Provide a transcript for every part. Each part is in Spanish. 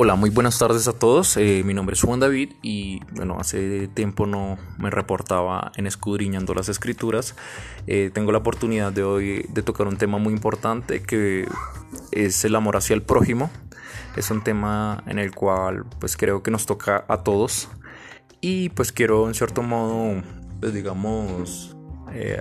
Hola, muy buenas tardes a todos. Eh, mi nombre es Juan David y bueno, hace tiempo no me reportaba en Escudriñando las Escrituras. Eh, tengo la oportunidad de hoy de tocar un tema muy importante que es el amor hacia el prójimo. Es un tema en el cual pues creo que nos toca a todos y pues quiero en cierto modo pues digamos eh,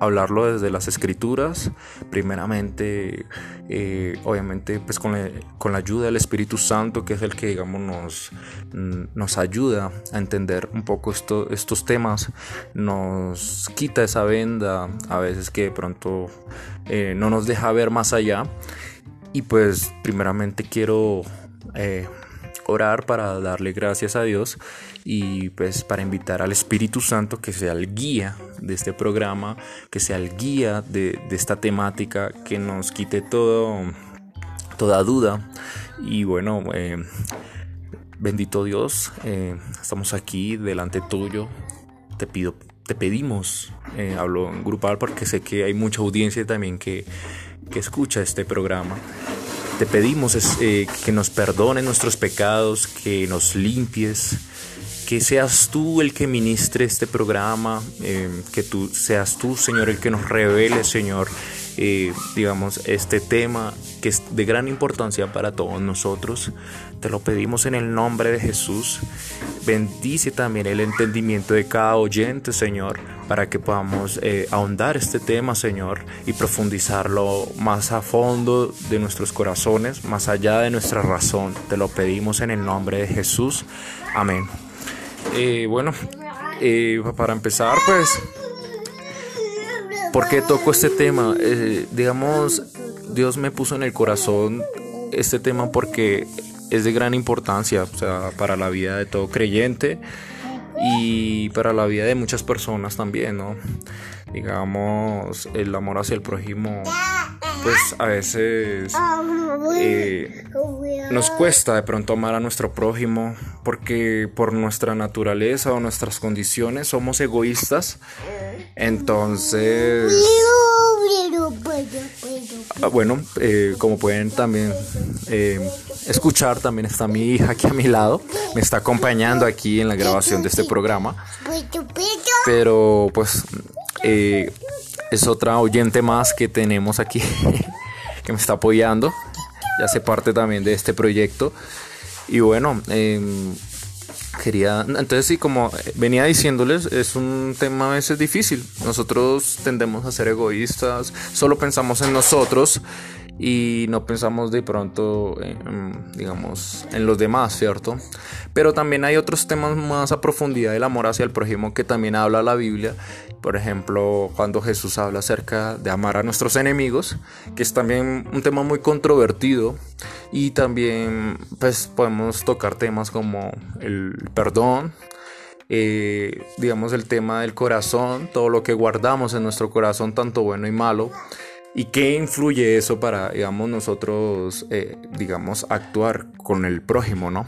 hablarlo desde las escrituras, primeramente, eh, obviamente, pues con la, ayuda del Espíritu Santo, que es el que, digamos, nos, mm, nos ayuda a entender un poco esto, estos temas, nos quita esa venda, a veces que de pronto eh, no nos deja ver más allá. Y pues, primeramente quiero orar para darle gracias a Dios y pues para invitar al Espíritu Santo que sea el guía de este programa, que sea el guía de, esta temática, que nos quite todo, toda duda. Y bueno, eh, bendito Dios, eh, estamos aquí delante tuyo. Te pido, te pedimos, eh, hablo en grupal porque sé que hay mucha audiencia también que, que escucha este programa. Te pedimos eh, que nos perdones nuestros pecados, que nos limpies, que seas tú el que ministre este programa, eh, que tú seas tú, Señor, el que nos revele, Señor, eh, digamos, este tema que es de gran importancia para todos nosotros. Te lo pedimos en el nombre de Jesús. Bendice también el entendimiento de cada oyente, Señor, para que podamos eh, ahondar este tema, Señor, y profundizarlo más a fondo de nuestros corazones, más allá de nuestra razón. Te lo pedimos en el nombre de Jesús. Amén. Eh, bueno, para empezar, pues ¿Por qué toco este tema? Eh, digamos, Dios me puso en el corazón este tema porque es de gran importancia o sea, para la vida de todo creyente y para la vida de muchas personas también, ¿no? Digamos, el amor hacia el prójimo, pues a veces eh, nos cuesta de pronto amar a nuestro prójimo porque por nuestra naturaleza o nuestras condiciones somos egoístas entonces... Ah, bueno, eh, como pueden también eh, escuchar, también está mi hija aquí a mi lado, me está acompañando aquí en la grabación de este programa. Pero pues eh, es otra oyente más que tenemos aquí que me está apoyando, ya hace parte también de este proyecto. Y bueno, em, quería, entonces sí, como venía diciéndoles, es un tema a veces difícil. Nosotros tendemos a ser egoístas, solo pensamos en nosotros y no pensamos de pronto, en, digamos, en los demás, ¿cierto? Pero también hay otros temas más a profundidad del amor hacia el prójimo que también habla la Biblia. Por ejemplo, cuando Jesús habla acerca de amar a nuestros enemigos, que es también un tema muy controvertido. Y también, pues, podemos tocar temas como el perdón, eh, digamos el tema del corazón, todo lo que guardamos en nuestro corazón, tanto bueno y malo, ¿Y qué influye eso para, digamos, nosotros, eh, digamos, actuar con el prójimo, ¿no?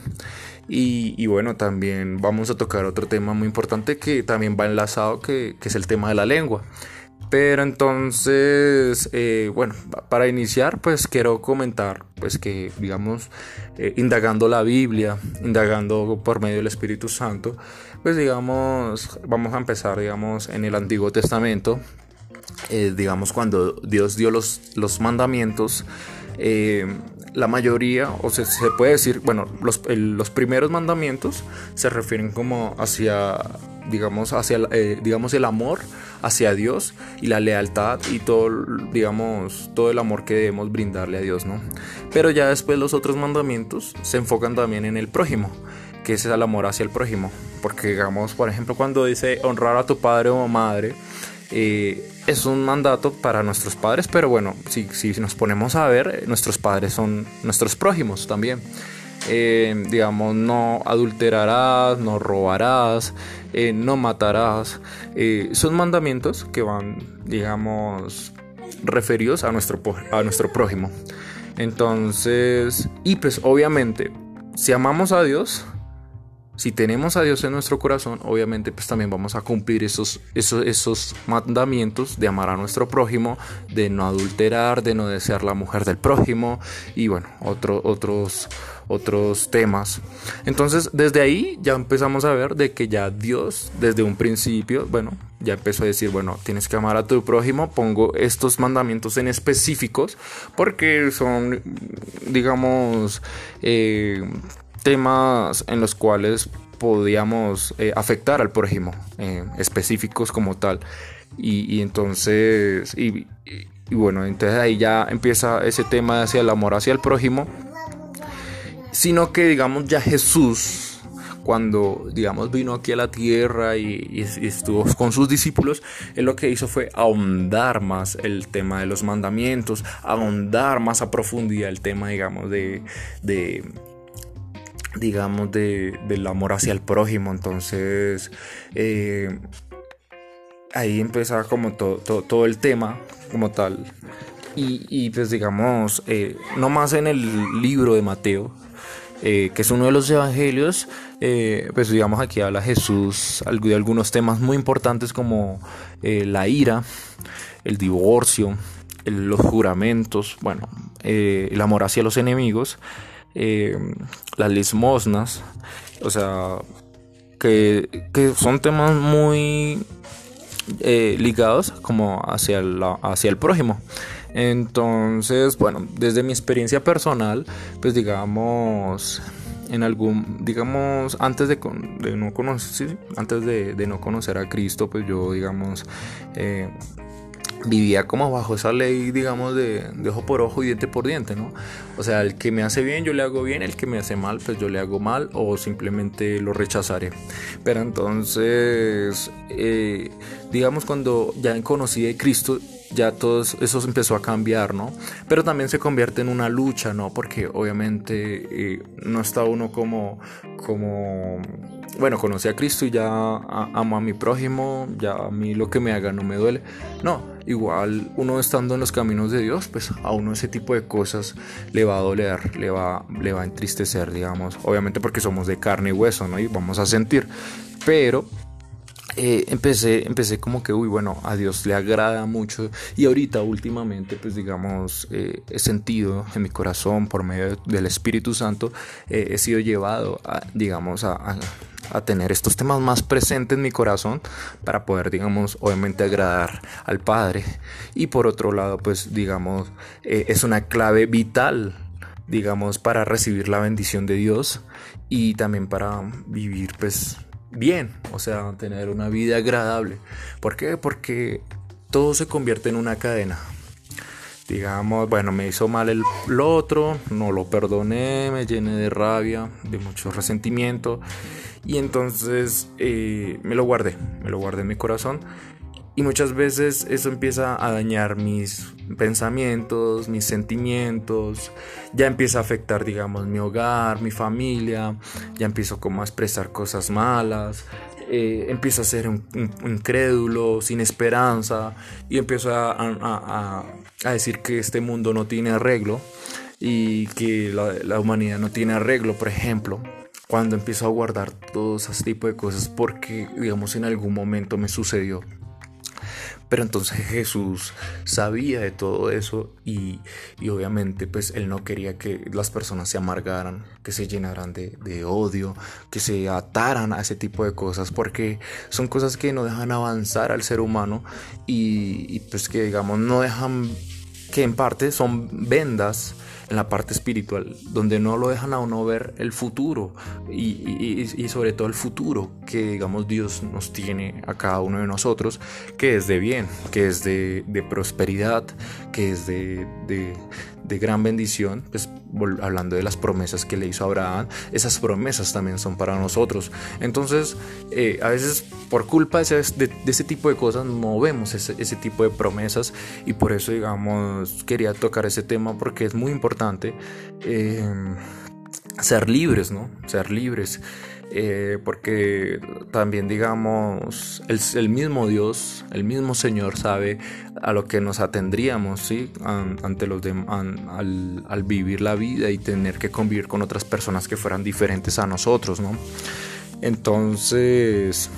Y, bueno, también vamos a tocar otro tema muy importante que también va enlazado, que, es el tema de la lengua. Pero entonces, eh, bueno, para iniciar, pues quiero comentar, pues que, digamos, eh, indagando la Biblia, indagando por medio del Espíritu Santo, pues digamos, vamos a empezar, digamos, en el Antiguo Testamento, eh, digamos, cuando Dios dio los, los mandamientos, eh, la mayoría, o se, se puede decir, bueno, los, los, primeros mandamientos se refieren como hacia, digamos, hacia, eh, digamos, el amor hacia Dios y la lealtad y todo, digamos, todo el amor que debemos brindarle a Dios, ¿no? Pero ya después los otros mandamientos se enfocan también en el prójimo, que es el amor hacia el prójimo. Porque, digamos, por ejemplo, cuando dice honrar a tu padre o madre, eh, es un mandato para nuestros padres, pero bueno, si, si, nos ponemos a ver, nuestros padres son nuestros prójimos también. Eh, digamos, no adulterarás, no robarás, eh, no matarás. son mandamientos que van, digamos, referidos a nuestro, a nuestro prójimo. Entonces, y pues obviamente, si amamos a Dios, si tenemos a Dios en nuestro corazón, obviamente pues también vamos a cumplir esos, esos, mandamientos de amar a nuestro prójimo, de no adulterar, de no desear la mujer del prójimo y bueno, otro, otros otros temas. Entonces, desde ahí ya empezamos a ver de que ya Dios, desde un principio, bueno, ya empezó a decir, bueno, tienes que amar a tu prójimo, pongo estos mandamientos en específicos, porque son, digamos, eh, temas en los cuales podíamos eh, afectar al prójimo, eh, específicos como tal. Y, entonces, y, bueno, entonces ahí ya empieza ese tema hacia el amor hacia el prójimo sino que digamos ya Jesús cuando digamos vino aquí a la tierra y, estuvo con sus discípulos, él lo que hizo fue ahondar más el tema de los mandamientos, ahondar más a profundidad el tema digamos de digamos de, del amor hacia el prójimo. Entonces eh, ahí empezaba como todo, el tema como tal. Y, pues digamos eh, no más en el libro de Mateo eh, que es uno de los evangelios, pues digamos aquí habla Jesús de algunos temas muy importantes como la ira, el divorcio, los juramentos, bueno, el amor hacia los enemigos, las limosnas, o sea, que, que son temas muy ligados como hacia, hacia el prójimo. Entonces, bueno, desde mi experiencia personal, pues digamos, en algún, digamos, antes de, no conocer, antes de, no conocer a Cristo, pues yo, digamos, eh, vivía como bajo esa ley, digamos, de, ojo por ojo y diente por diente, ¿no? O sea, el que me hace bien, yo le hago bien, el que me hace mal, pues yo le hago mal o simplemente lo rechazaré. Pero entonces, eh, digamos, cuando ya conocí a Cristo, ya todo eso empezó a cambiar, ¿no? Pero también se convierte en una lucha, ¿no? Porque obviamente eh, no está uno como, como, bueno, conocí a Cristo y ya amo a mi prójimo, ya a mí lo que me haga no me duele. No, igual uno estando en los caminos de Dios, pues a uno ese tipo de cosas le va a doler, le va, le va a entristecer, digamos. Obviamente porque somos de carne y hueso, ¿no? Y vamos a sentir. Pero eh, empecé, empecé como que, uy, bueno, a Dios le agrada mucho y ahorita últimamente, pues digamos, eh, he sentido en mi corazón por medio del Espíritu Santo, eh, he sido llevado, a, digamos, a, a, tener estos temas más presentes en mi corazón para poder, digamos, obviamente agradar al Padre. Y por otro lado, pues digamos, es una clave vital digamos, para recibir la bendición de Dios y también para vivir, pues, bien, o sea, tener una vida agradable. ¿Por qué? Porque todo se convierte en una cadena. Digamos, bueno, me hizo mal el, otro, no lo perdoné, me llené de rabia, de mucho resentimiento y entonces eh, me lo guardé, me lo guardé en mi corazón y muchas veces eso empieza a dañar mis pensamientos, mis sentimientos, ya empieza a afectar, digamos, mi hogar, mi familia, ya empiezo como a expresar cosas malas, eh, empiezo a ser un, incrédulo, sin esperanza, y empiezo a, decir que este mundo no tiene arreglo y que la, la humanidad no tiene arreglo, por ejemplo cuando empiezo a guardar todo ese tipo de cosas porque digamos en algún momento me sucedió pero entonces Jesús sabía de todo eso y, obviamente pues él no quería que las personas se amargaran, que se llenaran de, odio, que se ataran a ese tipo de cosas, porque son cosas que no dejan avanzar al ser humano y, y pues que digamos no dejan, que en parte son vendas en la parte espiritual, donde no lo dejan a uno ver el futuro y, sobre todo el futuro que digamos Dios nos tiene a cada uno de nosotros, que es de bien, que es de, prosperidad, que es de, de gran bendición, pues hablando de las promesas que le hizo Abraham, esas promesas también son para nosotros. Entonces, eh, a veces por culpa de ese, tipo de cosas no vemos ese, tipo de promesas y por eso, digamos, quería tocar ese tema porque es muy importante eh, ser libres, ¿no? Ser libres. Eh, porque también digamos el, mismo Dios, el mismo Señor sabe a lo que nos atendríamos ¿sí? ante los al, al, vivir la vida y tener que convivir con otras personas que fueran diferentes a nosotros, ¿no? Entonces,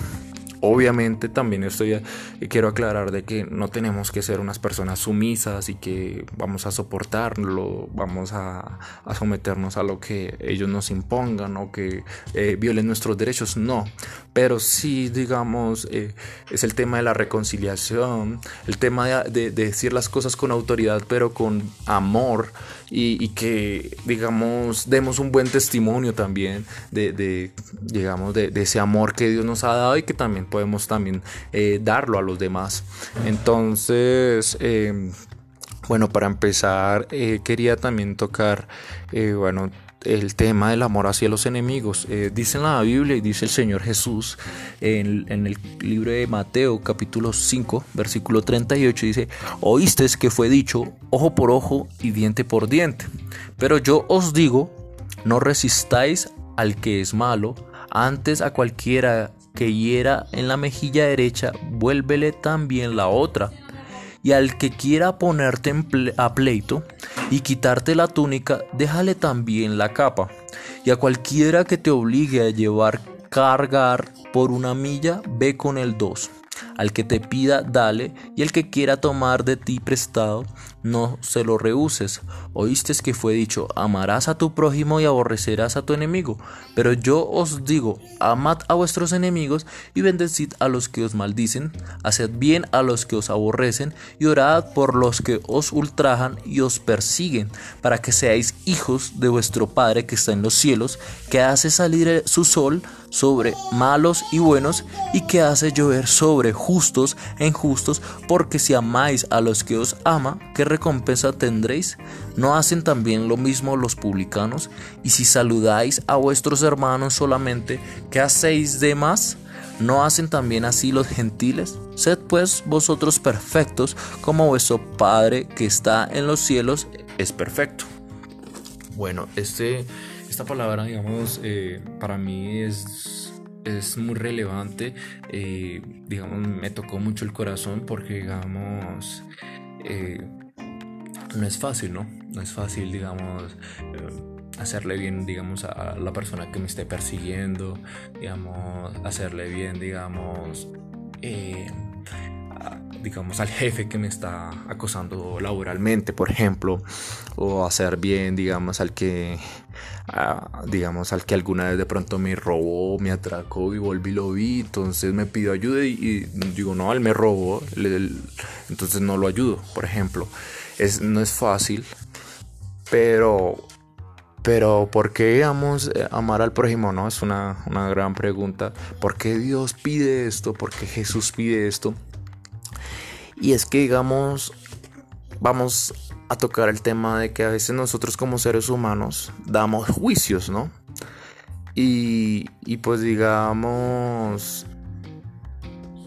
Obviamente también estoy quiero aclarar de que no tenemos que ser unas personas sumisas y que vamos a soportarlo, vamos a, someternos a lo que ellos nos impongan o que eh, violen nuestros derechos, no. Pero sí, digamos, eh, es el tema de la reconciliación, el tema de, decir las cosas con autoridad, pero con amor y, que, digamos, demos un buen testimonio también de, digamos, de, ese amor que Dios nos ha dado y que también podemos también eh, darlo a los demás. Entonces, em, bueno, para empezar, eh, quería también tocar, eh, bueno, el tema del amor hacia los enemigos. dice en la Biblia y dice el Señor Jesús en, en, el libro de Mateo capítulo 5 versículo 38 dice, oíste que fue dicho ojo por ojo y diente por diente. Pero yo os digo, no resistáis al que es malo, antes a cualquiera que hiera en la mejilla derecha, vuélvele también la otra. Y al que quiera ponerte a pleito y quitarte la túnica, déjale también la capa. Y a cualquiera que te obligue a llevar cargar por una milla, ve con el dos. Al que te pida, dale, y el que quiera tomar de ti prestado, no se lo rehuses. Oíste que fue dicho, amarás a tu prójimo y aborrecerás a tu enemigo. Pero yo os digo, amad a vuestros enemigos y bendecid a los que os maldicen, haced bien a los que os aborrecen y orad por los que os ultrajan y os persiguen, para que seáis hijos de vuestro Padre que está en los cielos, que hace salir su sol sobre malos y buenos y que hace llover sobre justos e injustos, porque si amáis a los que os ama, que recompensa tendréis? ¿No hacen también lo mismo los publicanos? Y si saludáis a vuestros hermanos solamente, ¿qué hacéis de más? ¿No hacen también así los gentiles? Sed pues vosotros perfectos, como vuestro Padre que está en los cielos es perfecto. Bueno, este, esta palabra, digamos, eh, para mí es, es muy relevante. Eh, digamos, me tocó mucho el corazón porque, digamos, eh, no es fácil, ¿no? No es fácil, digamos, eh, hacerle bien, digamos, a la persona que me esté persiguiendo, digamos, hacerle bien, digamos, eh, digamos, al jefe que me está acosando laboralmente, por ejemplo, o hacer bien, digamos, al que, digamos, al que alguna vez de pronto me robó, me atracó y volví y lo vi, entonces me pidió ayuda y, digo, no, él me robó, entonces no lo ayudo, por ejemplo no es fácil, pero, pero ¿por qué digamos eh, amar al prójimo? No, es una, gran pregunta. ¿Por qué Dios pide esto? ¿Por qué Jesús pide esto? Y es que digamos, vamos a tocar el tema de que a veces nosotros como seres humanos damos juicios, ¿no? Y, y pues digamos,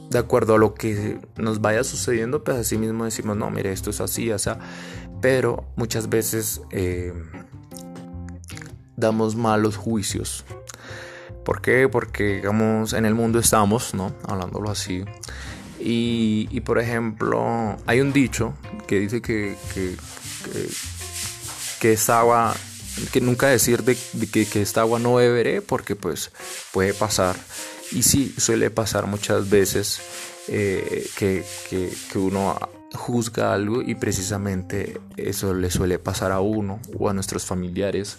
de acuerdo a lo que nos vaya sucediendo, pues así mismo decimos, no, mire, esto es así, o sea, pero muchas veces eh, damos malos juicios. ¿Por qué? Porque, digamos, en el mundo estamos, ¿no? Hablándolo así. Y, por ejemplo, hay un dicho que dice que, que, que, esta agua, que nunca decir de, que, que esta agua no beberé, porque pues puede pasar. Y sí, suele pasar muchas veces eh, que, uno juzga algo y precisamente eso le suele pasar a uno o a nuestros familiares.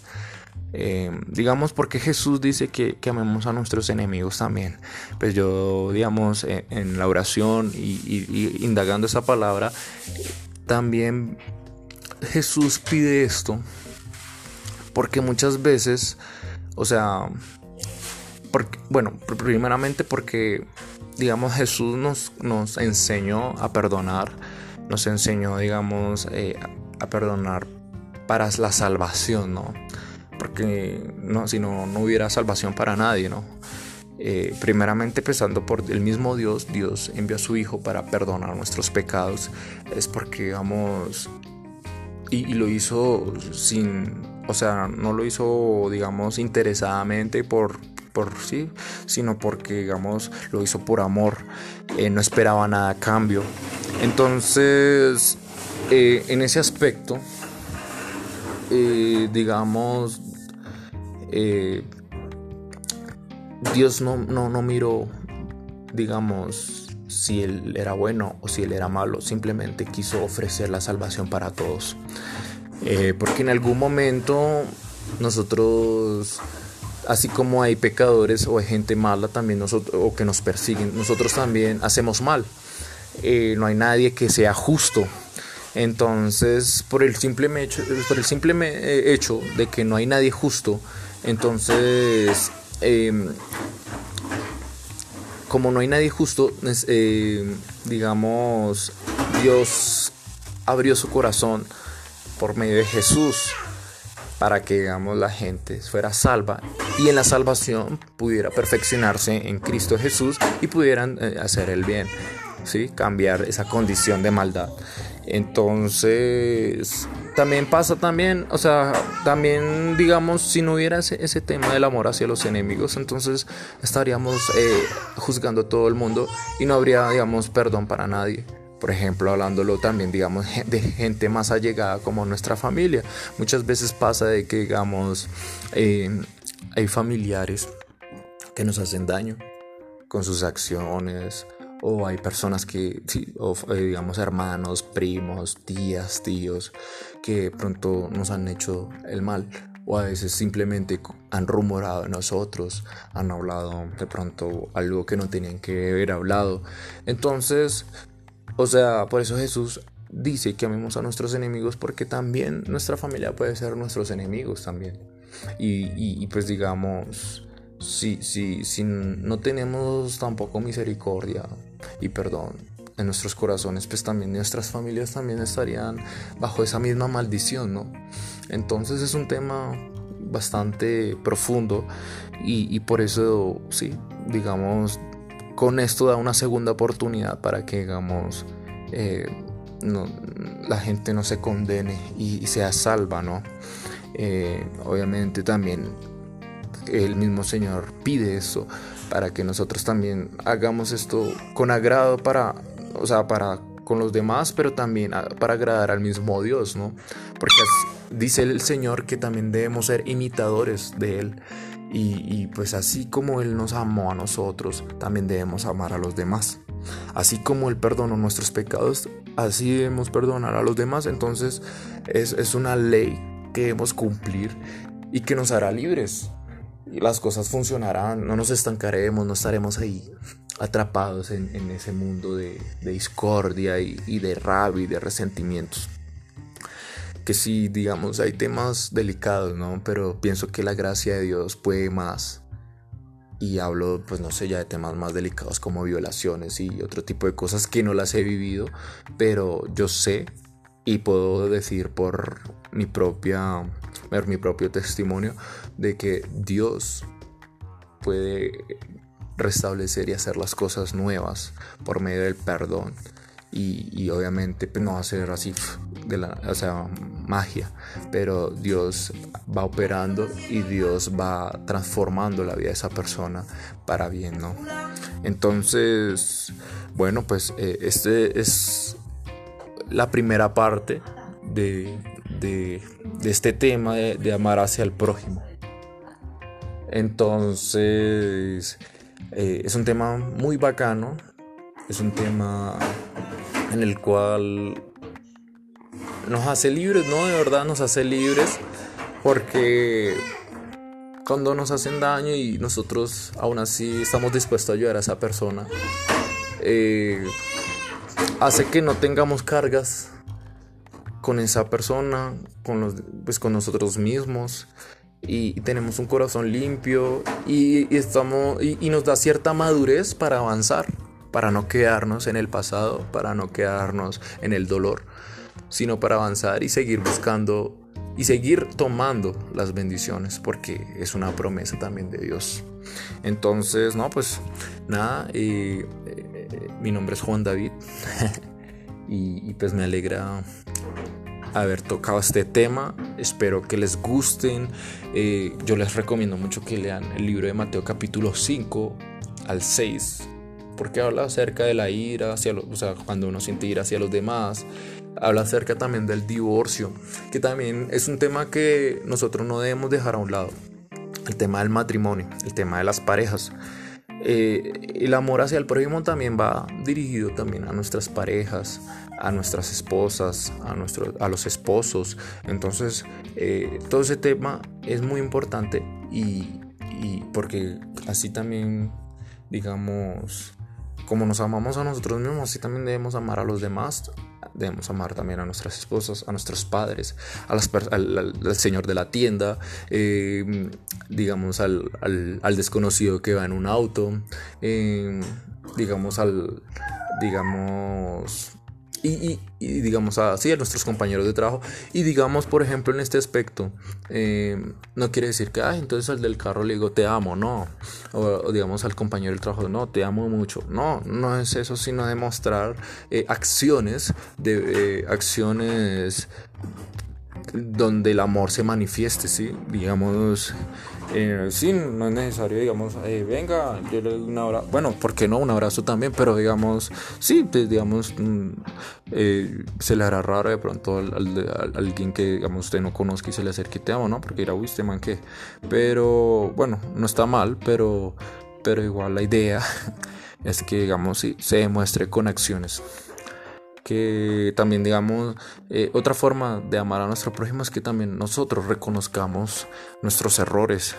Eh, digamos porque Jesús dice que, amemos a nuestros enemigos también. Pues yo, digamos, en, la oración y, indagando esa palabra, también Jesús pide esto porque muchas veces, o sea, bueno, primeramente porque, digamos, Jesús nos, nos enseñó a perdonar, nos enseñó, digamos, eh, a perdonar para la salvación, ¿no? Porque no, si no, no hubiera salvación para nadie, ¿no? Eh, primeramente empezando por el mismo Dios, Dios envió a su Hijo para perdonar nuestros pecados, es porque, digamos, y, y, lo hizo sin, o sea, no lo hizo, digamos, interesadamente por, por sí, sino porque, digamos, lo hizo por amor, eh, no esperaba nada a cambio. Entonces, eh, en ese aspecto, eh, digamos, Dios no, no, no miró, digamos, si él era bueno o si él era malo, simplemente quiso ofrecer la salvación para todos. Eh, porque en algún momento nosotros, así como hay pecadores o hay gente mala también nosotros, o que nos persiguen, nosotros también hacemos mal. Eh, no hay nadie que sea justo. Entonces, por el simple hecho, por el simple eh, hecho de que no hay nadie justo, entonces, em, como no hay nadie justo, digamos, Dios abrió su corazón por medio de Jesús para que digamos la gente fuera salva y en la salvación pudiera perfeccionarse en Cristo Jesús y pudieran eh, hacer el bien, ¿sí? cambiar esa condición de maldad. Entonces, también pasa también, o sea, también digamos, si no hubiera ese, tema del amor hacia los enemigos, entonces estaríamos eh, juzgando a todo el mundo y no habría, digamos, perdón para nadie. Por ejemplo, hablándolo también, digamos, de gente más allegada como nuestra familia. Muchas veces pasa de que, digamos, eh, hay familiares que nos hacen daño con sus acciones, o hay personas que, eh, digamos, hermanos, primos, tías, tíos, que pronto nos han hecho el mal. O a veces simplemente han rumorado de nosotros, han hablado de pronto algo que no tenían que haber hablado. Entonces, o sea, por eso Jesús dice que amemos a nuestros enemigos porque también nuestra familia puede ser nuestros enemigos también. Y, pues digamos, si, si, si no tenemos tampoco misericordia y perdón en nuestros corazones, pues también nuestras familias también estarían bajo esa misma maldición, ¿no? Entonces es un tema bastante profundo y, y por eso, sí, digamos, con esto da una segunda oportunidad para que, digamos, eh, la gente no se condene y, sea salva, ¿no? Eh, obviamente también el mismo Señor pide eso para que nosotros también hagamos esto con agrado para, o sea, para con los demás, pero también para agradar al mismo Dios, ¿no? Porque dice el Señor que también debemos ser imitadores de Él. Y, pues así como Él nos amó a nosotros, también debemos amar a los demás. Así como Él perdonó nuestros pecados, así debemos perdonar a los demás. Entonces es, es una ley que debemos cumplir y que nos hará libres. Las cosas funcionarán, no nos estancaremos, no estaremos ahí atrapados en, ese mundo de, discordia y, y de rabia y de resentimientos que sí, digamos, hay temas delicados, ¿no? Pero pienso que la gracia de Dios puede más. Y hablo, pues no sé, ya de temas más delicados como violaciones y otro tipo de cosas que no las he vivido, pero yo sé y puedo decir por mi propia, ver mi propio testimonio de que Dios puede restablecer y hacer las cosas nuevas por medio del perdón y, obviamente pues, no ser así de la, o sea, magia, pero Dios va operando y Dios va transformando la vida de esa persona para bien, ¿no? Entonces, bueno, pues eh, este es la primera parte de, de, este tema de, amar hacia el prójimo. Entonces, eh, es un tema muy bacano, es un tema en el cual nos hace libres, ¿no? De verdad nos hace libres porque cuando nos hacen daño y nosotros aún así estamos dispuestos a ayudar a esa persona, eh, hace que no tengamos cargas con esa persona, con, los, pues con nosotros mismos y, tenemos un corazón limpio y, estamos, y nos da cierta madurez para avanzar para no quedarnos en el pasado, para no quedarnos en el dolor, sino para avanzar y seguir buscando y seguir tomando las bendiciones, porque es una promesa también de Dios. Entonces, no, pues nada, eh, mi nombre es Juan David y, pues me alegra haber tocado este tema. Espero que les gusten. Eh, yo les recomiendo mucho que lean el libro de Mateo capítulo 5 al 6 porque habla acerca de la ira, hacia o sea, cuando uno siente ira hacia los demás. Habla acerca también del divorcio, que también es un tema que nosotros no debemos dejar a un lado. el tema del matrimonio, el tema de las parejas. Eh, el amor hacia el prójimo también va dirigido también a nuestras parejas, a nuestras esposas, a, a los esposos. Entonces, eh, todo ese tema es muy importante y, y porque así también, digamos, como nos amamos a nosotros mismos, así también debemos amar a los demás. Debemos amar también a nuestras esposas, a nuestros padres, a las al, señor de la tienda, eh, digamos al, al, desconocido que va en un auto, eh, digamos al, digamos y, digamos así a nuestros compañeros de trabajo. Y digamos por ejemplo en este aspecto eh, no quiere decir que ay entonces al del carro le digo te amo no. O, digamos al compañero del trabajo no te amo mucho no no es eso sino demostrar eh, acciones de eh, acciones donde el amor se manifieste sí digamos eh, sí, no es necesario, digamos, eh, venga, yo le doy un abrazo. Bueno, ¿por qué no? Un abrazo también, pero digamos, sí, digamos, mm, eh, se le hará raro de pronto al, alguien que, digamos, usted no conozca y se le acerque y te amo, ¿no? Porque dirá, uy, este man que. Pero, bueno, no está mal, pero, pero igual la idea es que, digamos, sí, se demuestre con acciones que también digamos eh, otra forma de amar a nuestro prójimo es que también nosotros reconozcamos nuestros errores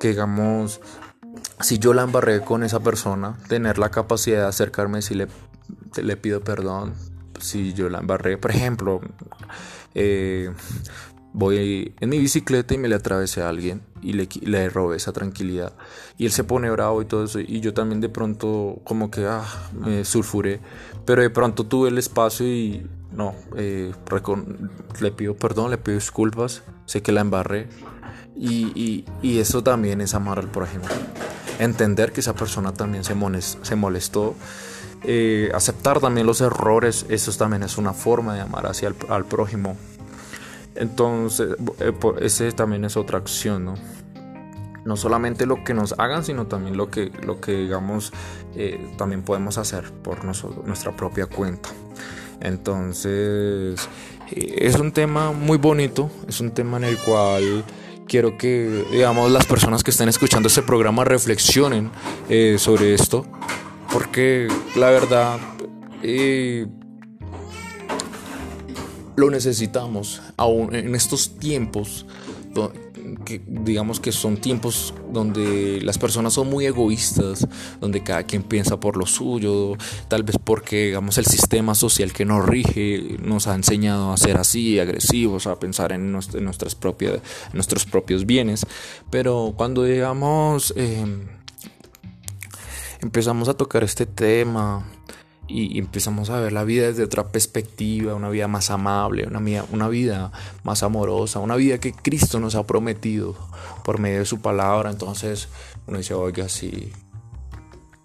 que digamos si yo la embarré con esa persona tener la capacidad de acercarme si le, le pido perdón si yo la embarré por ejemplo eh, voy en mi bicicleta y me le atravesé a alguien y le, le robé esa tranquilidad y él se pone bravo y todo eso y yo también de pronto como que ah, me sulfuré pero de pronto tuve el espacio y no eh, le pido perdón le pido disculpas sé que la embarré. Y, y, eso también es amar al prójimo. Entender que esa persona también se, molestó eh, aceptar también los errores eso también es una forma de amar hacia al prójimo. Entonces, eh, ese también es otra acción, ¿no? No solamente lo que nos hagan, sino también lo que, lo que digamos, eh, también podemos hacer por nuestra propia cuenta. Entonces, eh, es un tema muy bonito, es un tema en el cual quiero que, digamos, las personas que estén escuchando este programa reflexionen sobre esto, porque la verdad, lo necesitamos aún en estos tiempos digamos que son tiempos donde las personas son muy egoístas, donde cada quien piensa por lo suyo, tal vez porque digamos el sistema social que nos rige nos ha enseñado a ser así, agresivos, a pensar en, nuestras propias, nuestros propios bienes, pero cuando digamos em, empezamos a tocar este tema, y, empezamos a ver la vida desde otra perspectiva, una vida más amable, una vida, una vida más amorosa, una vida que Cristo nos ha prometido por medio de su palabra. Entonces uno dice, oiga, sí.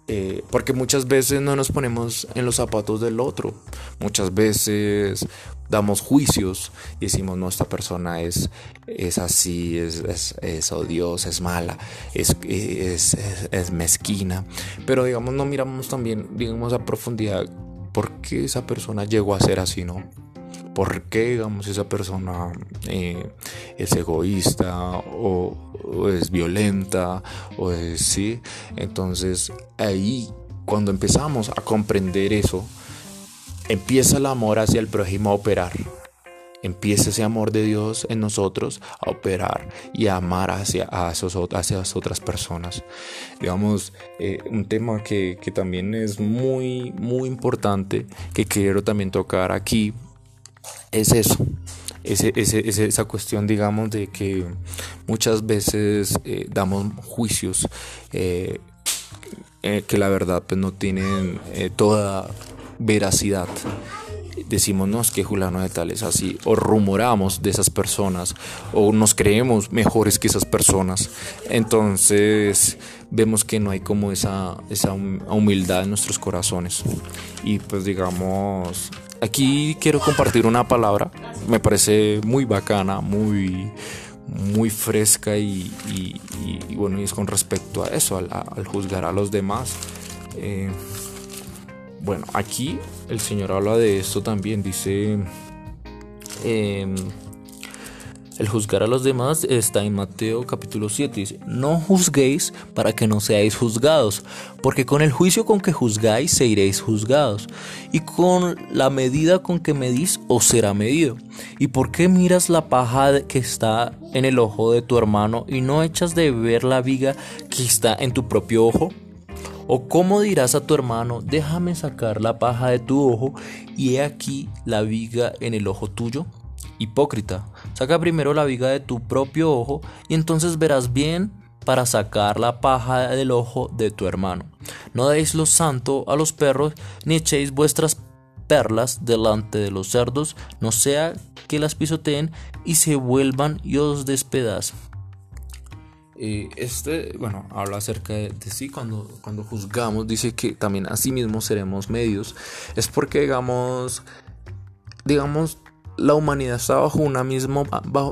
Eh, porque muchas veces no nos ponemos en los zapatos del otro. Muchas veces damos juicios y decimos, no, esta persona es, es así, es, es, es odiosa, es mala, es, es, es, mezquina. Pero digamos, no miramos también, digamos, a profundidad por qué esa persona llegó a ser así, ¿no? ¿Por qué, digamos, esa persona eh, es egoísta o, es violenta o es sí? Entonces ahí, cuando empezamos a comprender eso, empieza el amor hacia el prójimo a operar. Empieza ese amor de Dios en nosotros a operar y a amar hacia, hacia esas otras personas. Digamos, eh, un tema que, también es muy, muy importante, que quiero también tocar aquí, es eso. Ese, esa cuestión, digamos, de que muchas veces eh, damos juicios eh, que la verdad pues, no tienen toda veracidad. Decimos, que Julano de tal es así, o rumoramos de esas personas, o nos creemos mejores que esas personas. Entonces vemos que no hay como esa, esa humildad en nuestros corazones. Y pues digamos, aquí quiero compartir una palabra, me parece muy bacana, muy muy fresca y, bueno, y es con respecto a eso, al, juzgar a los demás. Eh, bueno, aquí el Señor habla de esto también, dice, em, El juzgar a los demás está en Mateo capítulo 7. Dice, no juzguéis para que no seáis juzgados, porque con el juicio con que juzgáis seréis juzgados, y con la medida con que medís os será medido. ¿Y por qué miras la paja que está en el ojo de tu hermano y no echas de ver la viga que está en tu propio ojo? ¿O cómo dirás a tu hermano, déjame sacar la paja de tu ojo y he aquí la viga en el ojo tuyo? Hipócrita, saca primero la viga de tu propio ojo y entonces verás bien para sacar la paja del ojo de tu hermano. No deis lo santo a los perros, ni echéis vuestras perlas delante de los cerdos, no sea que las pisoteen y se vuelvan y os despedacen. este, bueno, habla acerca de, de, sí cuando, cuando juzgamos, dice que también así mismo seremos medios. Es porque, digamos, digamos, la humanidad está bajo una mismo,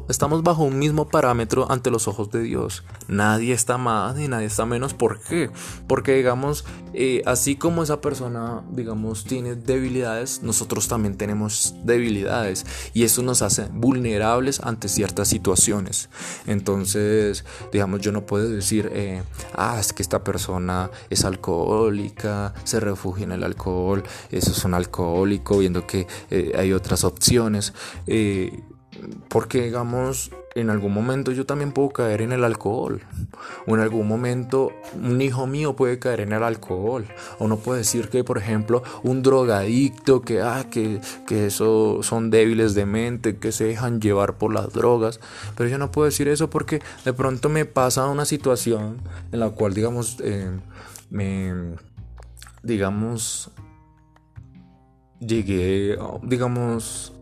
estamos bajo un mismo parámetro ante los ojos de Dios. Nadie está más ni nadie está menos. ¿Por qué? Porque digamos, eh, así como esa persona, digamos, tiene debilidades, nosotros también tenemos debilidades y eso nos hace vulnerables ante ciertas situaciones. Entonces, digamos, yo no puedo decir, eh, ah, es que esta persona es alcohólica, se refugia en el alcohol, eso es un alcohólico, viendo que eh, hay otras opciones. Eh, porque digamos, en algún momento yo también puedo caer en el alcohol. O en algún momento un hijo mío puede caer en el alcohol. O no puede decir que, por ejemplo, un drogadicto, que, ah, que, que eso son débiles de mente, que se dejan llevar por las drogas. Pero yo no puedo decir eso porque de pronto me pasa una situación en la cual, digamos, eh, me, digamos, llegué, digamos,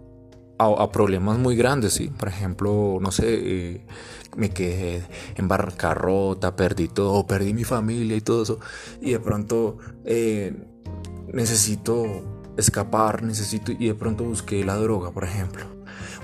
a, problemas muy grandes, ¿sí? Por ejemplo, no sé, eh, me quedé en bancarrota, perdí todo, perdí mi familia y todo eso. Y de pronto eh, necesito escapar, necesito, y de pronto busqué la droga, por ejemplo.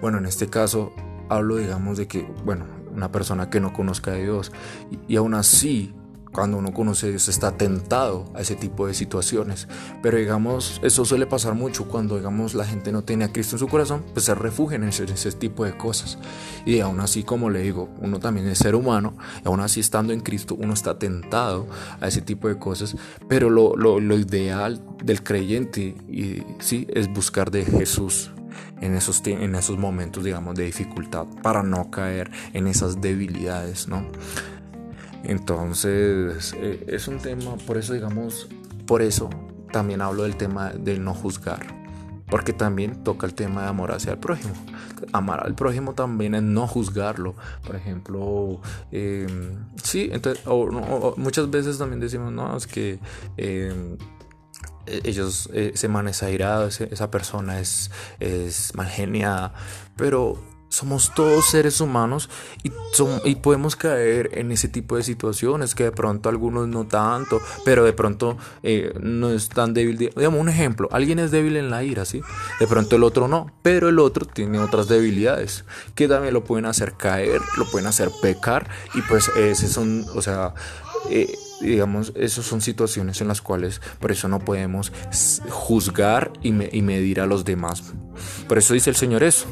Bueno, en este caso hablo, digamos, de que, bueno, una persona que no conozca a Dios y, y aún así cuando uno conoce a Dios está tentado a ese tipo de situaciones. Pero digamos, eso suele pasar mucho cuando digamos la gente no tiene a Cristo en su corazón, pues se refugian en ese, tipo de cosas. Y aún así, como le digo, uno también es ser humano, y aún así estando en Cristo, uno está tentado a ese tipo de cosas. Pero lo, lo, lo ideal del creyente, y, sí, es buscar de Jesús en esos, en esos momentos, digamos, de dificultad, para no caer en esas debilidades, ¿no? Entonces, eh, es un tema, por eso digamos, por eso también hablo del tema del no juzgar. Porque también toca el tema de amor hacia el prójimo. Amar al prójimo también es no juzgarlo. Por ejemplo, em, sí, entonces, muchas veces también decimos, no, es que em, e-, ellos, eh, ese man esa persona es, es mal. Pero somos todos seres humanos y, y podemos caer en ese tipo de situaciones que de pronto algunos no tanto, pero de pronto eh, no es tan débil. Digamos un ejemplo, alguien es débil en la ira, ¿sí? De pronto el otro no, pero el otro tiene otras debilidades que también lo pueden hacer caer, lo pueden hacer pecar y pues ese son, o sea... Eh, digamos, esas son situaciones en las cuales por eso no podemos juzgar y, y medir a los demás. Por eso dice el Señor eso.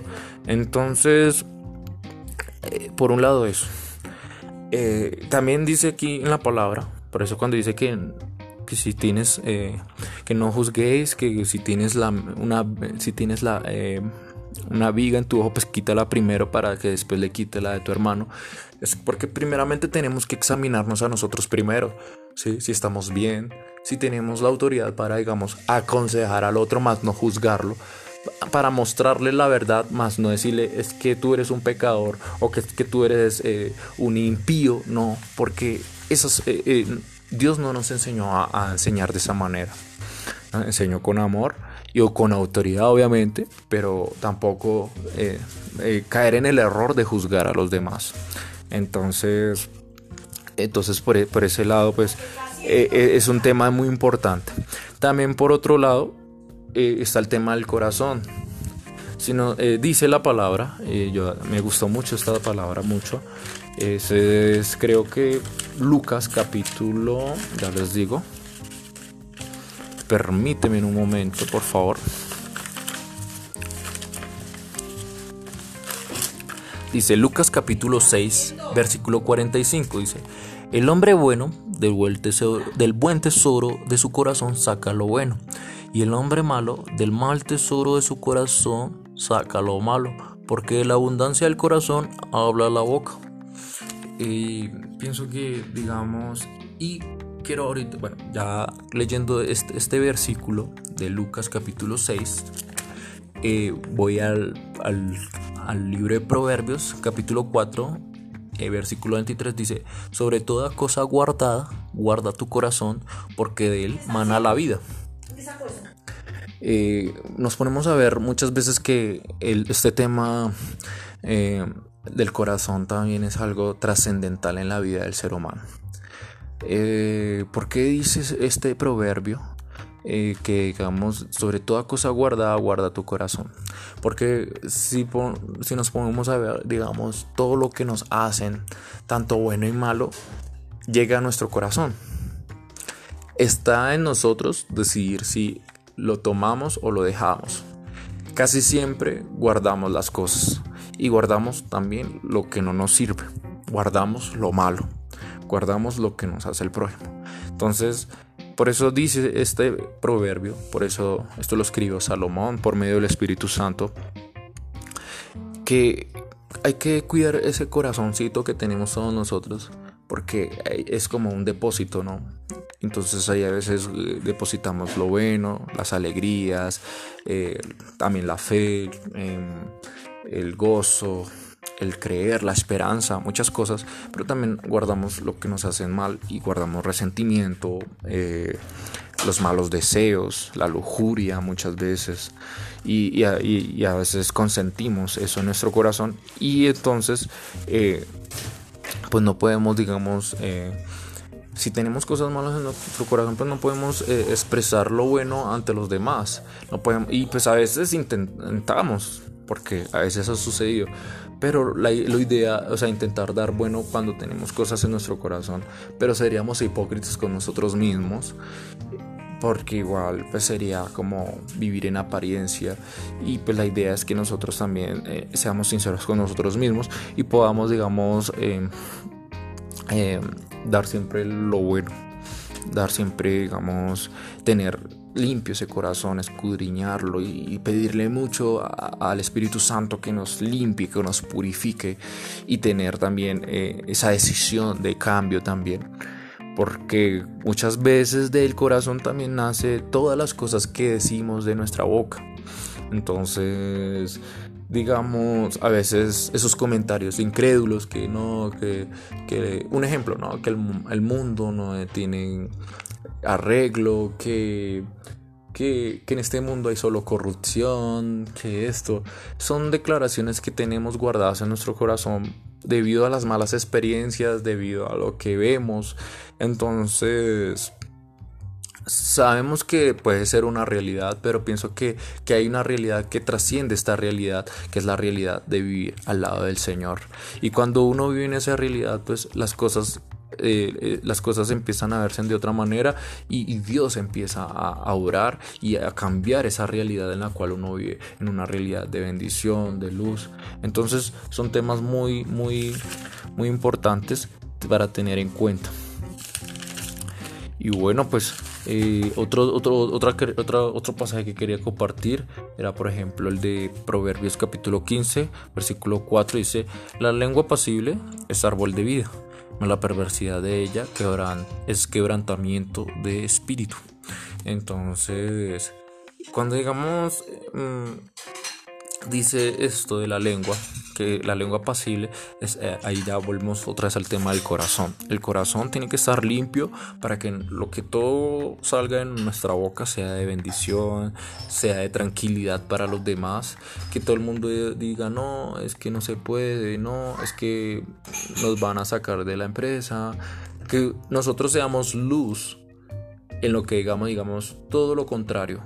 Entonces, eh, por un lado eso. Eh, también dice aquí en la palabra, por eso cuando dice que, que si tienes, eh, que no juzguéis, que si tienes la, una, si tienes la, una viga en tu ojo, pues quítala primero para que después le quite la de tu hermano. Es porque primeramente tenemos que examinarnos a nosotros primero, ¿sí? si estamos bien, si tenemos la autoridad para, digamos, aconsejar al otro más, no juzgarlo para mostrarle la verdad, más no decirle es que tú eres un pecador o que, que tú eres eh, un impío, no, porque eh, eh, Dios no nos enseñó a, enseñar de esa manera. Enseñó con amor y o con autoridad, obviamente, pero tampoco caer en el error de juzgar a los demás. Entonces, entonces por, por ese lado, pues es un tema muy importante. También por otro lado, eh, está el tema del corazón. Sino, eh, dice la palabra, eh, yo, me gustó mucho esta palabra, mucho. Es, creo que Lucas capítulo, ya les digo. Permíteme un momento, por favor. Dice Lucas capítulo 6, versículo 45. Dice, el hombre bueno del buen tesoro de su corazón saca lo bueno, y el hombre malo del mal tesoro de su corazón saca lo malo, porque la abundancia del corazón habla la boca. Y pienso que, digamos, y quiero ahorita, bueno, ya leyendo este, este versículo de Lucas capítulo 6, eh, voy al, al, libro de Proverbios capítulo 4, eh, versículo 23 dice, sobre toda cosa guardada, guarda tu corazón, porque de él mana la vida. Eh, nos ponemos a ver muchas veces que este tema del corazón también es algo trascendental en la vida del ser humano. ¿Por qué dices este proverbio? Eh, que digamos, sobre toda cosa guardada, guarda tu corazón. Porque si, si nos ponemos a ver, digamos, todo lo que nos hacen, tanto bueno y malo, llega a nuestro corazón. Está en nosotros decidir si lo tomamos o lo dejamos. Casi siempre guardamos las cosas y guardamos también lo que no nos sirve. Guardamos lo malo. Guardamos lo que nos hace el prójimo. Entonces, por eso dice este proverbio, por eso esto lo escribió Salomón por medio del Espíritu Santo, que hay que cuidar ese corazoncito que tenemos todos nosotros, porque es como un depósito, ¿no? Entonces ahí a veces eh, depositamos lo bueno, las alegrías, eh, también la fe, em, el gozo, el creer, la esperanza, muchas cosas, pero también guardamos lo que nos hacen mal y guardamos resentimiento, eh, los malos deseos, la lujuria muchas veces y, a, veces consentimos eso en nuestro corazón y entonces eh, pues no podemos digamos eh, si tenemos cosas malas en nuestro corazón, pues no podemos expresar lo bueno ante los demás. No podemos, y pues a veces intentamos, porque a veces ha sucedido, pero la, idea, o sea, intentar dar bueno cuando tenemos cosas en nuestro corazón, pero seríamos hipócritas con nosotros mismos, porque igual pues sería como vivir en apariencia y pues la idea es que nosotros también eh, seamos sinceros con nosotros mismos y podamos, digamos, em, em, dar siempre lo bueno, dar siempre, digamos, tener limpio ese corazón, escudriñarlo y pedirle mucho al Espíritu Santo que nos limpie, que nos purifique y tener también eh, esa decisión de cambio también. Porque muchas veces del corazón también nace todas las cosas que decimos de nuestra boca. Entonces, digamos, a veces esos comentarios incrédulos que no, que, que un ejemplo, ¿no? Que el, el mundo no tiene arreglo, que, que, en este mundo hay solo corrupción, que esto. Son declaraciones que tenemos guardadas en nuestro corazón debido a las malas experiencias, debido a lo que vemos. Entonces, sabemos que puede ser una realidad, pero pienso que, que, hay una realidad que trasciende esta realidad, que es la realidad de vivir al lado del Señor. Y cuando uno vive en esa realidad, pues las cosas eh, eh, las cosas empiezan a verse de otra manera y, Dios empieza a, orar y a cambiar esa realidad en la cual uno vive, en una realidad de bendición, de luz. Entonces son temas muy, muy, muy importantes para tener en cuenta. Y bueno, pues eh, otro, otro, otro pasaje que quería compartir era, por ejemplo, el de Proverbios capítulo 15, versículo 4, dice, la lengua pasible es árbol de vida la perversidad de ella quebran, es quebrantamiento de espíritu. Entonces, cuando digamos, mm, dice esto de la lengua, que la lengua pasible, es, eh, ahí ya volvemos otra vez al tema del corazón. El corazón tiene que estar limpio para que lo que todo salga en nuestra boca sea de bendición, sea de tranquilidad para los demás, que todo el mundo diga, no, es que no se puede, no, es que nos van a sacar de la empresa, que nosotros seamos luz en lo que digamos, digamos, todo lo contrario.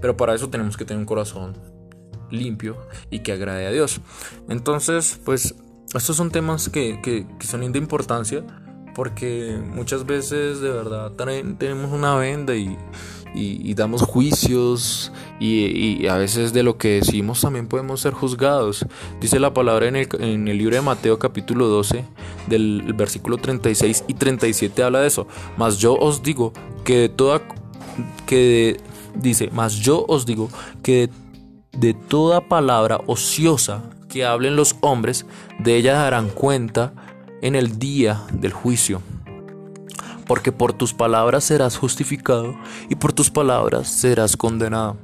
Pero para eso tenemos que tener un corazón limpio y que agrade a Dios. Entonces, pues estos son temas que, que, son de importancia porque muchas veces de verdad tenemos una venda y, y, damos juicios y, a veces de lo que decimos también podemos ser juzgados. Dice la palabra en el, en el libro de Mateo capítulo 12 del versículo 36 y 37 habla de eso. Mas yo os digo que de toda que dice, mas yo os digo que de toda palabra ociosa que hablen los hombres, de ella darán cuenta en el día del juicio porque por tus palabras serás justificado y por tus palabras serás condenado.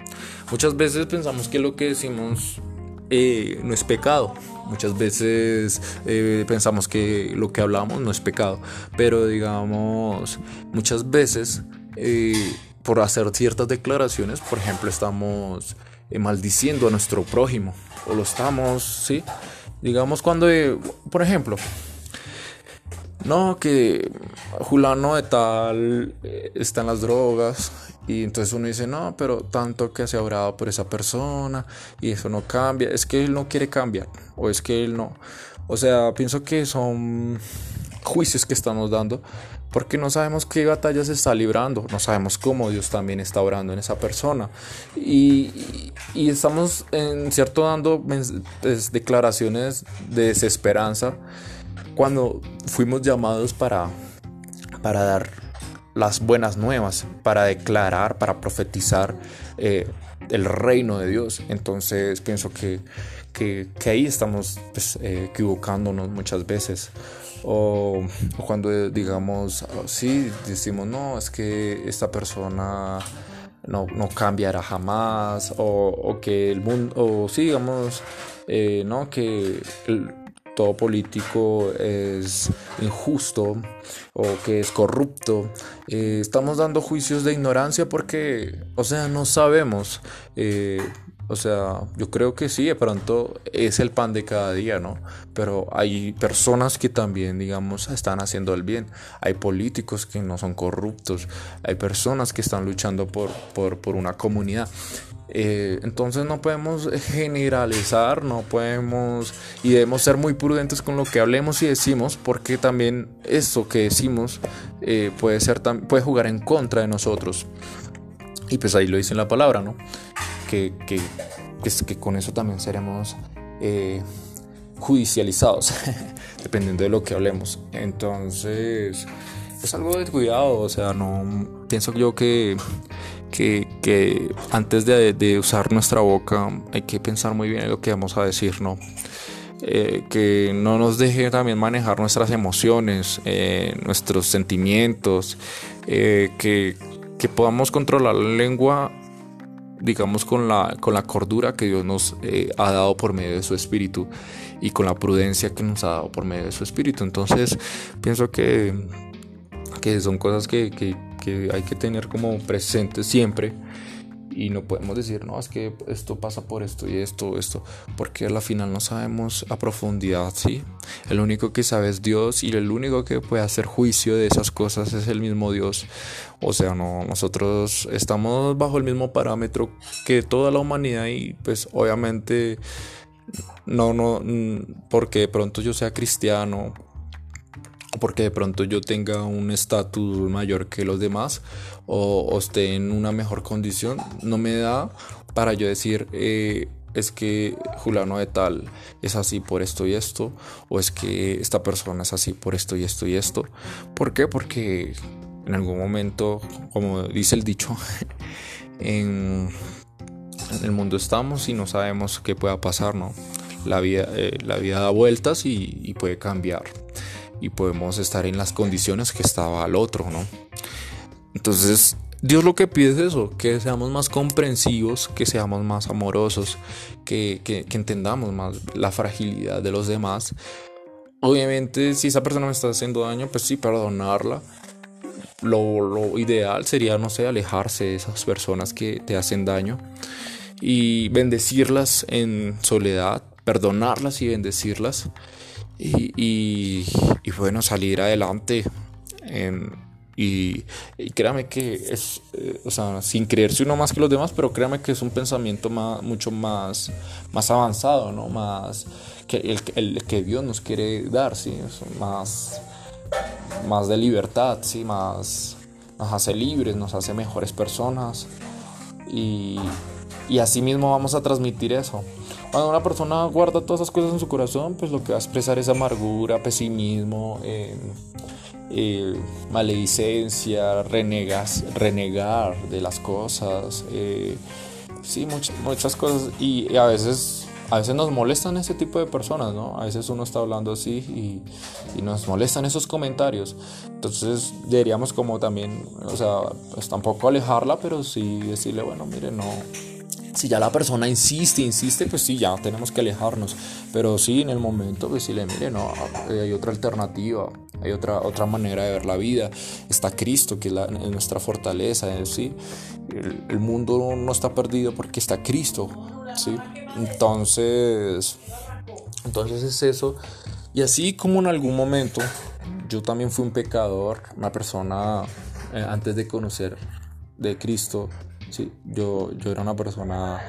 Muchas veces pensamos que lo que decimos eh, no es pecado. Muchas veces eh, pensamos que lo que hablamos no es pecado, pero digamos, muchas veces eh, por hacer ciertas declaraciones, por ejemplo, estamos maldiciendo a nuestro prójimo o lo estamos, ¿sí? Digamos cuando, por ejemplo, no, que Julano de tal eh, está en las drogas y entonces uno dice, no, pero tanto que se ha orado por esa persona y eso no cambia, es que él no quiere cambiar o es que él no. O sea, pienso que son juicios que estamos dando porque no sabemos qué batalla se está librando, no sabemos cómo Dios también está orando en esa persona. Y, estamos en cierto dando pues, declaraciones de desesperanza cuando fuimos llamados para, para dar las buenas nuevas, para declarar, para profetizar eh, el reino de Dios. Entonces pienso que, ahí estamos pues, eh, equivocándonos muchas veces. O, cuando digamos, sí, decimos, no, es que esta persona no, cambiará jamás, o, que el mundo, o sí, digamos, eh, no, que todo político es injusto o que es corrupto. Eh, estamos dando juicios de ignorancia porque, o sea, no sabemos. Eh, o sea, yo creo que sí, de pronto es el pan de cada día, ¿no? Pero hay personas que también, digamos, están haciendo el bien. Hay políticos que no son corruptos. Hay personas que están luchando por, por, por una comunidad. Eh, entonces no podemos generalizar, no podemos y debemos ser muy prudentes con lo que hablemos y decimos, porque también eso que decimos eh, puede ser puede jugar en contra de nosotros. Y pues ahí lo dice en la palabra, ¿no? Que, que, que, con eso también seremos eh, judicializados, dependiendo de lo que hablemos. Entonces es algo de cuidado, o sea, no pienso yo que que, antes de, usar nuestra boca hay que pensar muy bien en lo que vamos a decir, ¿no? Eh, que no nos deje también manejar nuestras emociones, eh, nuestros sentimientos, eh, que, podamos controlar la lengua, digamos, con la, con la cordura que Dios nos ha dado por medio de su espíritu y con la prudencia que nos ha dado por medio de su espíritu. Entonces, pienso que, que son cosas que, que que hay que tener como presente siempre y no podemos decir, no, es que esto pasa por esto y esto, esto, porque a la final no sabemos a profundidad, ¿sí? El único que sabe es Dios y el único que puede hacer juicio de esas cosas es el mismo Dios. O sea, no, nosotros estamos bajo el mismo parámetro que toda la humanidad y pues obviamente no, no, porque de pronto yo sea cristiano porque de pronto yo tenga un estatus mayor que los demás o, esté en una mejor condición, no me da para yo decir eh, es que Juliano de tal es así por esto y esto, o es que esta persona es así por esto y esto y esto. ¿Por qué? Porque en algún momento, como dice el dicho, en, el mundo estamos y no sabemos qué pueda pasar, ¿no? La vida, eh, la vida da vueltas y puede cambiar y podemos estar en las condiciones que estaba el otro, ¿no? Entonces, Dios lo que pide es eso, que seamos más comprensivos, que seamos más amorosos, que, que, entendamos más la fragilidad de los demás. Obviamente, si esa persona me está haciendo daño, pues sí, perdonarla. Lo, lo ideal sería, no sé, alejarse de esas personas que te hacen daño y bendecirlas en soledad, perdonarlas y bendecirlas y, y, bueno, salir adelante. y, créame que es, eh, o sea, sin creerse uno más que los demás, pero créame que es un pensamiento más, mucho más, más avanzado, ¿no? Más que el, que Dios nos quiere dar, ¿sí? más, más de libertad, ¿sí? Más, nos hace libres, nos hace mejores personas y, y así mismo vamos a transmitir eso. Cuando una persona guarda todas esas cosas en su corazón, pues lo que va a expresar es amargura, pesimismo, eh, eh, maledicencia, renegas, renegar de las cosas, eh, sí, muchas, muchas cosas y, a veces a veces nos molestan ese tipo de personas, ¿no? A veces uno está hablando así y, nos molestan esos comentarios. Entonces deberíamos como también, o sea, pues tampoco alejarla, pero sí decirle, bueno, mire, no, si ya la persona insiste, insiste, pues sí, ya tenemos que alejarnos. Pero sí, en el momento, pues sí le mire, no, hay otra alternativa, hay otra, otra manera de ver la vida. Está Cristo, que es, la, nuestra fortaleza, ¿sí? El, el, mundo no está perdido porque está Cristo, ¿sí? Entonces, entonces es eso. Y así como en algún momento yo también fui un pecador, una persona eh, antes de conocer de Cristo, ¿sí? yo, yo era una persona,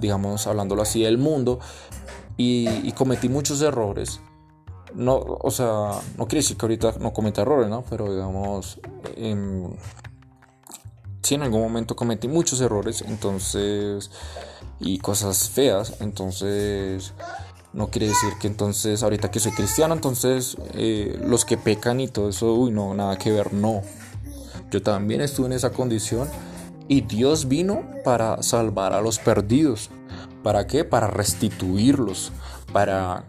digamos, hablándolo así, del mundo y, cometí muchos errores no, o sea, no quiere decir que ahorita no cometa errores, ¿no? Pero digamos, en, sí en algún momento cometí muchos errores, entonces, y cosas feas, entonces, no quiere decir que entonces, ahorita que soy cristiano, entonces, eh, los que pecan y todo eso, uy, no, nada que ver, no. Yo también estuve en esa condición y Dios vino para salvar a los perdidos. ¿Para qué? Para restituirlos, para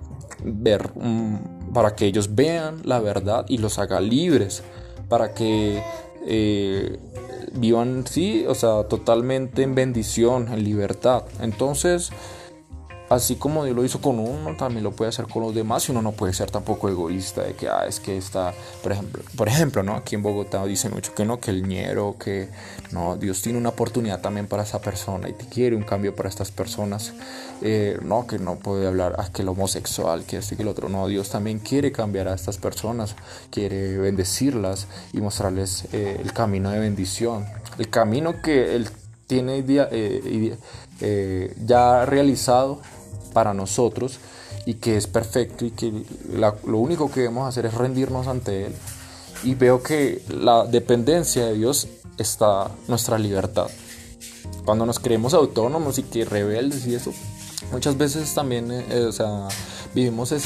ver, mm, para que ellos vean la verdad y los haga libres, para que eh, vivan, sí, o sea, totalmente en bendición, en libertad. Entonces, así como Dios lo hizo con uno, también lo puede hacer con los demás y uno no puede ser tampoco egoísta de que, ah, es que está, por ejemplo, por ejemplo, ¿no? Aquí en Bogotá dicen mucho que no, que el ñero, que no, Dios tiene una oportunidad también para esa persona y te quiere un cambio para estas personas, eh, no, que no puede hablar, ah, que el homosexual, que este, que el otro, no, Dios también quiere cambiar a estas personas, quiere bendecirlas y mostrarles eh, el camino de bendición, el camino que Él tiene eh, ya realizado para nosotros y que es perfecto y que lo único que debemos hacer es rendirnos ante Él. Y veo que la dependencia de Dios está nuestra libertad. Cuando nos creemos autónomos y que rebeldes y eso, muchas veces también eh, o sea, vivimos en,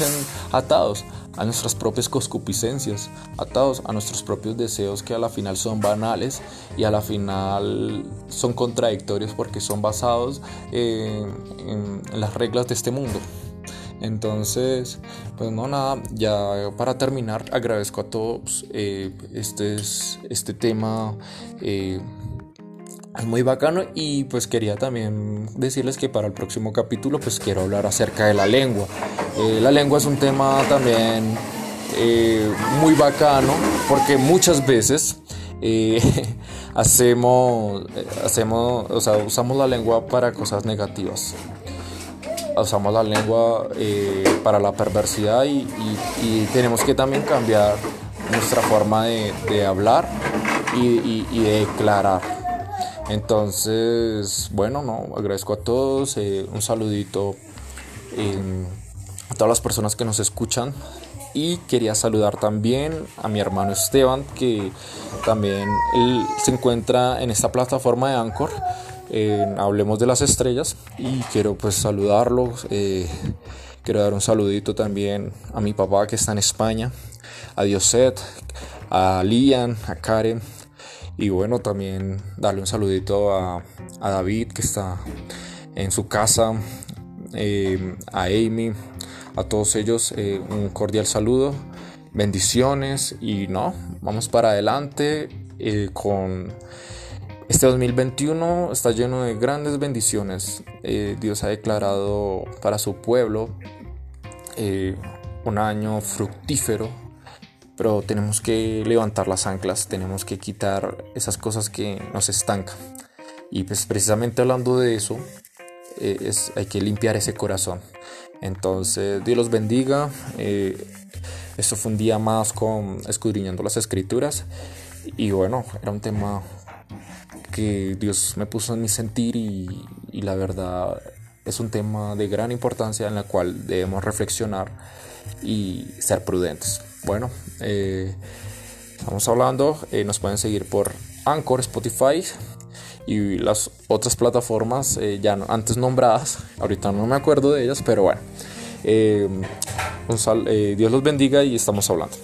atados a nuestras propias coscupiscencias, atados a nuestros propios deseos que a la final son banales y a la final son contradictorios porque son basados en, las reglas de este mundo. Entonces, pues no nada, ya para terminar agradezco a todos eh, este, este tema. Eh, es muy bacano y pues quería también decirles que para el próximo capítulo pues quiero hablar acerca de la lengua. Eh, la lengua es un tema también muy bacano porque muchas veces hacemos, hacemos, o sea, usamos la lengua para cosas negativas. Usamos la lengua para la perversidad y, tenemos que también cambiar nuestra forma de, hablar y, de declarar. Entonces, bueno, no, agradezco a todos, eh, un saludito em, a todas las personas que nos escuchan y quería saludar también a mi hermano Esteban que también se encuentra en esta plataforma de Anchor. Hablemos de las estrellas y quiero pues saludarlos. Eh, quiero dar un saludito también a mi papá que está en España, a Dioset, a Lian, a Karen, y bueno, también darle un saludito a, David que está en su casa, eh, a Amy, a todos ellos eh, un cordial saludo, bendiciones y no, vamos para adelante con este 2021 está lleno de grandes bendiciones. Dios ha declarado para su pueblo un año fructífero pero tenemos que levantar las anclas, tenemos que quitar esas cosas que nos estancan. Y pues precisamente hablando de eso, eh, es, hay que limpiar ese corazón. Entonces, Dios los bendiga. Eh, esto fue un día más con escudriñando las escrituras. Y bueno, era un tema que Dios me puso en mi sentir y, la verdad es un tema de gran importancia en la cual debemos reflexionar y ser prudentes. Bueno, eh, Estamos hablando, eh, nos pueden seguir por Anchor, Spotify y las otras plataformas eh, ya antes nombradas. Ahorita no me acuerdo de ellas, pero bueno. Dios los bendiga y estamos hablando.